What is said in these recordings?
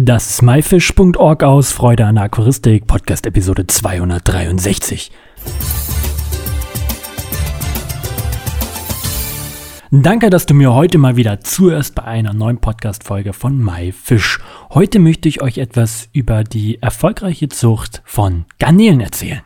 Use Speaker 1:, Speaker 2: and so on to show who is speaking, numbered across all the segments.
Speaker 1: Das ist myfish.org aus Freude an Aquaristik, Podcast Episode 263. Danke, dass du mir heute mal wieder zuhörst bei einer neuen Podcast-Folge von MyFish. Heute möchte ich euch etwas über die erfolgreiche Zucht von Garnelen erzählen.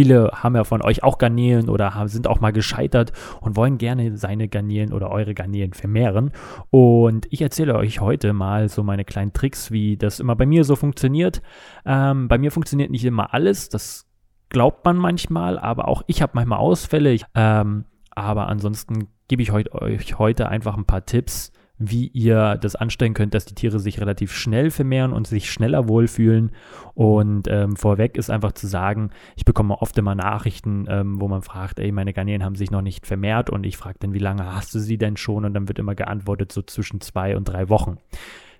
Speaker 1: Viele haben ja von euch auch Garnelen oder sind auch mal gescheitert und wollen gerne seine Garnelen oder eure Garnelen vermehren. Und ich erzähle euch heute mal so meine kleinen Tricks, wie das immer bei mir so funktioniert. Ähm, bei mir funktioniert nicht immer alles, das glaubt man manchmal, aber auch ich habe manchmal Ausfälle. Ähm, aber ansonsten gebe ich euch heute einfach ein paar Tipps, wie ihr das anstellen könnt, dass die Tiere sich relativ schnell vermehren und sich schneller wohlfühlen. Und ähm, vorweg ist einfach zu sagen, ich bekomme oft immer Nachrichten, ähm, wo man fragt, ey, meine Garnelen haben sich noch nicht vermehrt und ich frage dann, wie lange hast du sie denn schon? Und dann wird immer geantwortet, so zwischen zwei und drei Wochen.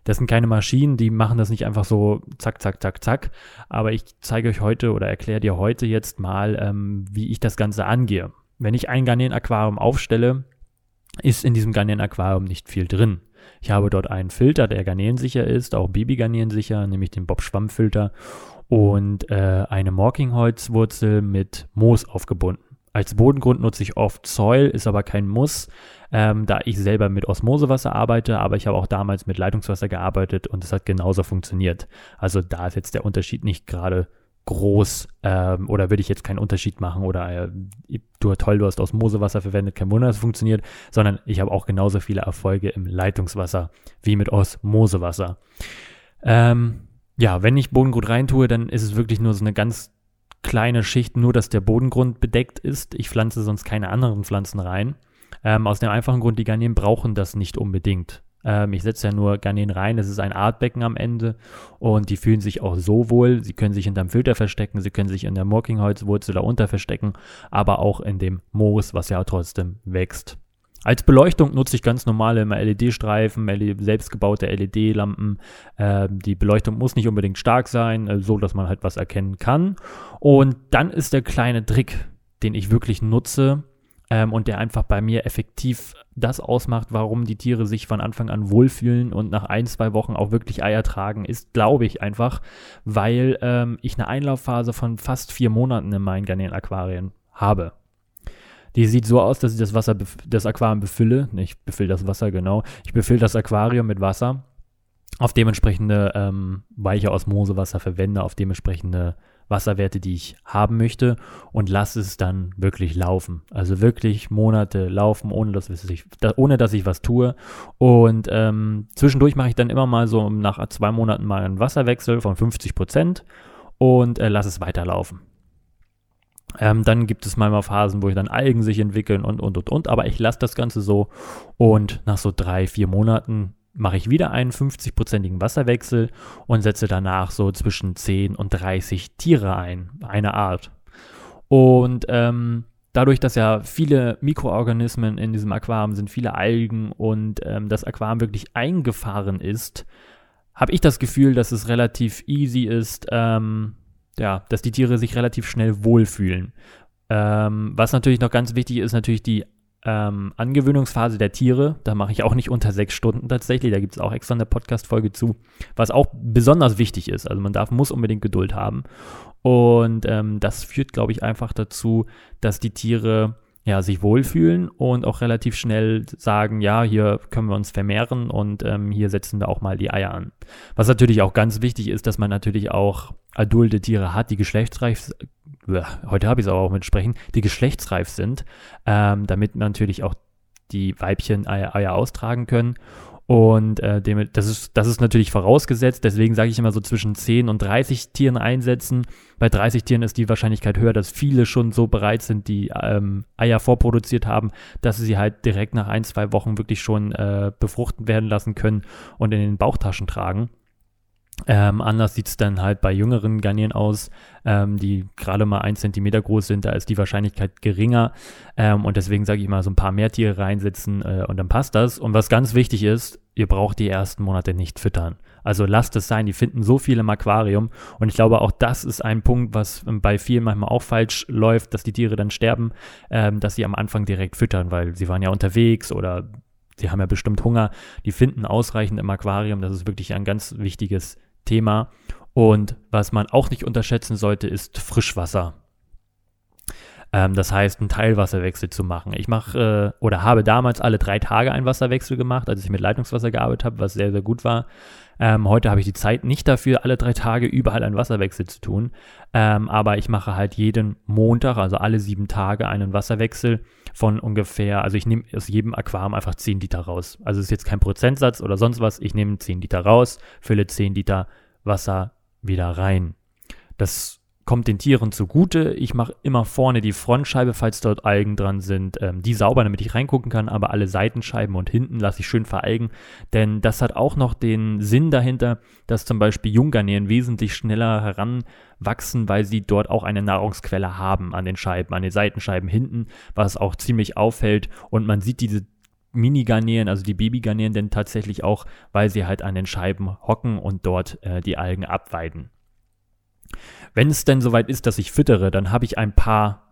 Speaker 1: Das sind keine Maschinen, die machen das nicht einfach so zack, zack, zack, zack. Aber ich zeige euch heute oder erkläre dir heute jetzt mal, ähm, wie ich das Ganze angehe. Wenn ich ein Garnelen-Aquarium aufstelle, ist in diesem Garnelen-Aquarium nicht viel drin. Ich habe dort einen Filter, der garnelensicher ist, auch Babygarnelensicher, nämlich den Bob-Schwamm-Filter und äh, eine Morkingholzwurzel mit Moos aufgebunden. Als Bodengrund nutze ich oft Soil, ist aber kein Muss, ähm, da ich selber mit Osmosewasser arbeite, aber ich habe auch damals mit Leitungswasser gearbeitet und es hat genauso funktioniert. Also da ist jetzt der Unterschied nicht gerade groß ähm, oder würde ich jetzt keinen Unterschied machen oder äh, du toll, du hast Osmosewasser verwendet, kein Wunder, es funktioniert, sondern ich habe auch genauso viele Erfolge im Leitungswasser wie mit Osmosewasser. Ähm, ja, wenn ich Bodengrund reintue, dann ist es wirklich nur so eine ganz kleine Schicht, nur dass der Bodengrund bedeckt ist. Ich pflanze sonst keine anderen Pflanzen rein. Ähm, aus dem einfachen Grund, die Garnelen brauchen das nicht unbedingt. Ähm, ich setze ja nur Garnelen rein, es ist ein Artbecken am Ende und die fühlen sich auch so wohl. Sie können sich hinterm Filter verstecken, sie können sich in der Morkingholzwurzel darunter verstecken, aber auch in dem Moos, was ja trotzdem wächst. Als Beleuchtung nutze ich ganz normale LED-Streifen, selbstgebaute LED-Lampen. Äh, die Beleuchtung muss nicht unbedingt stark sein, äh, so dass man halt was erkennen kann. Und dann ist der kleine Trick, den ich wirklich nutze, ähm, und der einfach bei mir effektiv das ausmacht, warum die Tiere sich von Anfang an wohlfühlen und nach ein, zwei Wochen auch wirklich Eier tragen, ist, glaube ich, einfach, weil ähm, ich eine Einlaufphase von fast vier Monaten in meinen Garnelen-Aquarien habe. Die sieht so aus, dass ich das Wasser, das Aquarium befülle. Ich befülle das Wasser, genau. Ich befülle das Aquarium mit Wasser, auf dementsprechende ähm, weiche Osmosewasser verwende, auf dementsprechende Wasserwerte, die ich haben möchte und lasse es dann wirklich laufen. Also wirklich Monate laufen, ohne dass ich, ohne dass ich was tue. Und ähm, zwischendurch mache ich dann immer mal so nach zwei Monaten mal einen Wasserwechsel von 50 Prozent und äh, lasse es weiterlaufen. Ähm, dann gibt es manchmal Phasen, wo ich dann Algen sich entwickeln und, und, und, und. Aber ich lasse das Ganze so und nach so drei, vier Monaten mache ich wieder einen 50-prozentigen Wasserwechsel und setze danach so zwischen 10 und 30 Tiere ein, eine Art. Und ähm, dadurch, dass ja viele Mikroorganismen in diesem Aquarium sind, viele Algen und ähm, das Aquarium wirklich eingefahren ist, habe ich das Gefühl, dass es relativ easy ist, ähm, ja, dass die Tiere sich relativ schnell wohlfühlen. Ähm, was natürlich noch ganz wichtig ist, natürlich die ähm, Angewöhnungsphase der Tiere, da mache ich auch nicht unter sechs Stunden tatsächlich, da gibt es auch extra eine Podcast-Folge zu, was auch besonders wichtig ist. Also man darf, muss unbedingt Geduld haben. Und ähm, das führt, glaube ich, einfach dazu, dass die Tiere ja, sich wohlfühlen und auch relativ schnell sagen, ja, hier können wir uns vermehren und ähm, hier setzen wir auch mal die Eier an. Was natürlich auch ganz wichtig ist, dass man natürlich auch adulte Tiere hat, die geschlechtsreif, heute habe ich es aber auch mit sprechen, die geschlechtsreif sind, ähm, damit natürlich auch die Weibchen Eier, Eier austragen können. Und äh, dem, das, ist, das ist natürlich vorausgesetzt, deswegen sage ich immer so zwischen 10 und 30 Tieren einsetzen. Bei 30 Tieren ist die Wahrscheinlichkeit höher, dass viele schon so bereit sind, die ähm, Eier vorproduziert haben, dass sie sie halt direkt nach ein, zwei Wochen wirklich schon äh, befruchten werden lassen können und in den Bauchtaschen tragen. Ähm, anders sieht es dann halt bei jüngeren Garnelen aus, ähm, die gerade mal ein Zentimeter groß sind. Da ist die Wahrscheinlichkeit geringer. Ähm, und deswegen sage ich mal, so ein paar mehr Tiere reinsetzen äh, und dann passt das. Und was ganz wichtig ist, ihr braucht die ersten Monate nicht füttern. Also lasst es sein, die finden so viel im Aquarium. Und ich glaube, auch das ist ein Punkt, was bei vielen manchmal auch falsch läuft, dass die Tiere dann sterben, ähm, dass sie am Anfang direkt füttern, weil sie waren ja unterwegs oder die haben ja bestimmt Hunger, die finden ausreichend im Aquarium. Das ist wirklich ein ganz wichtiges Thema. Und was man auch nicht unterschätzen sollte, ist Frischwasser. Ähm, das heißt, einen Teilwasserwechsel zu machen. Ich mache äh, oder habe damals alle drei Tage einen Wasserwechsel gemacht, als ich mit Leitungswasser gearbeitet habe, was sehr, sehr gut war. Ähm, heute habe ich die Zeit nicht dafür, alle drei Tage überall einen Wasserwechsel zu tun. Ähm, aber ich mache halt jeden Montag, also alle sieben Tage, einen Wasserwechsel von ungefähr, also ich nehme aus jedem Aquarium einfach 10 Liter raus. Also es ist jetzt kein Prozentsatz oder sonst was. Ich nehme 10 Liter raus, fülle 10 Liter Wasser wieder rein. Das kommt den Tieren zugute. Ich mache immer vorne die Frontscheibe, falls dort Algen dran sind, ähm, die sauber, damit ich reingucken kann, aber alle Seitenscheiben und hinten lasse ich schön veralgen, denn das hat auch noch den Sinn dahinter, dass zum Beispiel Junggarnelen wesentlich schneller heranwachsen, weil sie dort auch eine Nahrungsquelle haben an den Scheiben, an den Seitenscheiben hinten, was auch ziemlich auffällt und man sieht diese Mini-Garnelen, also die Baby-Garnelen, denn tatsächlich auch, weil sie halt an den Scheiben hocken und dort äh, die Algen abweiden. Wenn es denn soweit ist, dass ich füttere, dann habe ich ein paar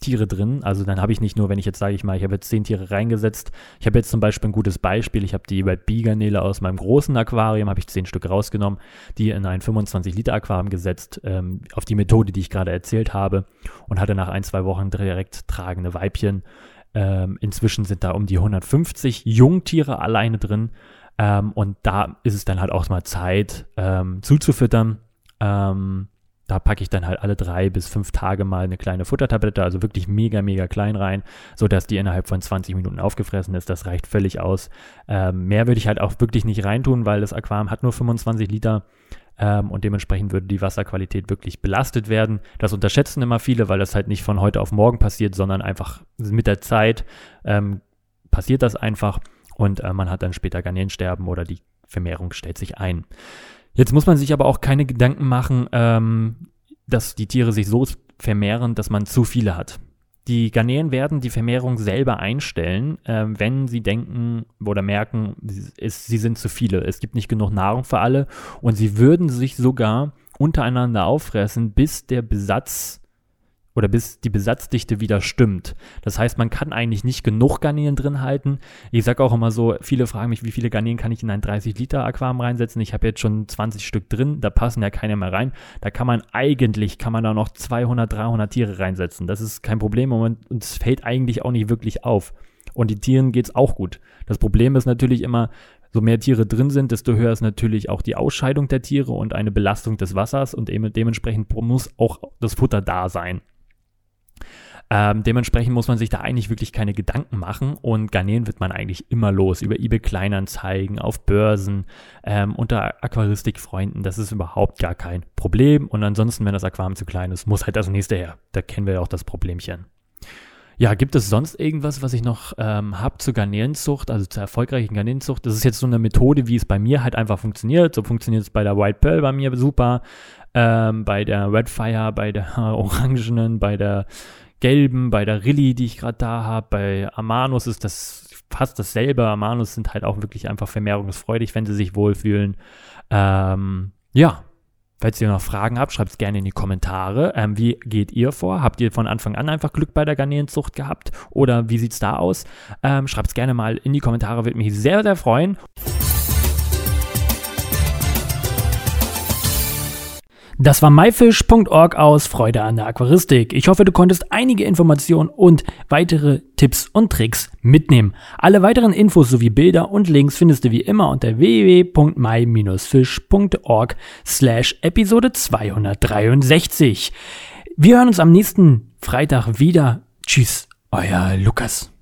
Speaker 1: Tiere drin. Also dann habe ich nicht nur, wenn ich jetzt sage ich mal, ich habe jetzt zehn Tiere reingesetzt. Ich habe jetzt zum Beispiel ein gutes Beispiel. Ich habe die Red Bee aus meinem großen Aquarium, habe ich zehn Stück rausgenommen, die in ein 25 Liter Aquarium gesetzt, ähm, auf die Methode, die ich gerade erzählt habe und hatte nach ein, zwei Wochen direkt tragende Weibchen. Ähm, inzwischen sind da um die 150 Jungtiere alleine drin. Ähm, und da ist es dann halt auch mal Zeit ähm, zuzufüttern. Ähm, da packe ich dann halt alle drei bis fünf Tage mal eine kleine Futtertablette, also wirklich mega, mega klein rein, sodass die innerhalb von 20 Minuten aufgefressen ist. Das reicht völlig aus. Ähm, mehr würde ich halt auch wirklich nicht reintun, weil das Aquarium hat nur 25 Liter ähm, und dementsprechend würde die Wasserqualität wirklich belastet werden. Das unterschätzen immer viele, weil das halt nicht von heute auf morgen passiert, sondern einfach mit der Zeit ähm, passiert das einfach und äh, man hat dann später Garnelensterben oder die Vermehrung stellt sich ein. Jetzt muss man sich aber auch keine Gedanken machen, ähm, dass die Tiere sich so vermehren, dass man zu viele hat. Die Garnelen werden die Vermehrung selber einstellen, äh, wenn sie denken oder merken, es, sie sind zu viele. Es gibt nicht genug Nahrung für alle und sie würden sich sogar untereinander auffressen, bis der Besatz oder bis die Besatzdichte wieder stimmt. Das heißt, man kann eigentlich nicht genug Garnelen drin halten. Ich sage auch immer so, viele fragen mich, wie viele Garnelen kann ich in ein 30 Liter Aquarium reinsetzen? Ich habe jetzt schon 20 Stück drin, da passen ja keine mehr rein. Da kann man eigentlich, kann man da noch 200, 300 Tiere reinsetzen. Das ist kein Problem und es fällt eigentlich auch nicht wirklich auf. Und die Tieren geht's auch gut. Das Problem ist natürlich immer, so mehr Tiere drin sind, desto höher ist natürlich auch die Ausscheidung der Tiere und eine Belastung des Wassers und dementsprechend muss auch das Futter da sein. Ähm, dementsprechend muss man sich da eigentlich wirklich keine Gedanken machen und Garnelen wird man eigentlich immer los über eBay Kleinanzeigen, auf Börsen, ähm, unter Aquaristikfreunden. Das ist überhaupt gar kein Problem. Und ansonsten, wenn das Aquarium zu klein ist, muss halt das nächste her. Da kennen wir ja auch das Problemchen. Ja, gibt es sonst irgendwas, was ich noch ähm, habe zur Garnelenzucht, also zur erfolgreichen Garnelenzucht? Das ist jetzt so eine Methode, wie es bei mir halt einfach funktioniert. So funktioniert es bei der White Pearl bei mir super, ähm, bei der Red Fire, bei der Orangenen, bei der gelben, bei der Rilly, die ich gerade da habe, bei Amanus ist das fast dasselbe. Amanus sind halt auch wirklich einfach vermehrungsfreudig, wenn sie sich wohlfühlen. Ähm, ja, Falls ihr noch Fragen habt, schreibt es gerne in die Kommentare. Ähm, wie geht ihr vor? Habt ihr von Anfang an einfach Glück bei der Garnelenzucht gehabt? Oder wie sieht es da aus? Ähm, schreibt es gerne mal in die Kommentare, würde mich sehr, sehr freuen. Das war myfish.org aus Freude an der Aquaristik. Ich hoffe, du konntest einige Informationen und weitere Tipps und Tricks mitnehmen. Alle weiteren Infos sowie Bilder und Links findest du wie immer unter www.my-fish.org slash Episode 263. Wir hören uns am nächsten Freitag wieder. Tschüss, euer Lukas.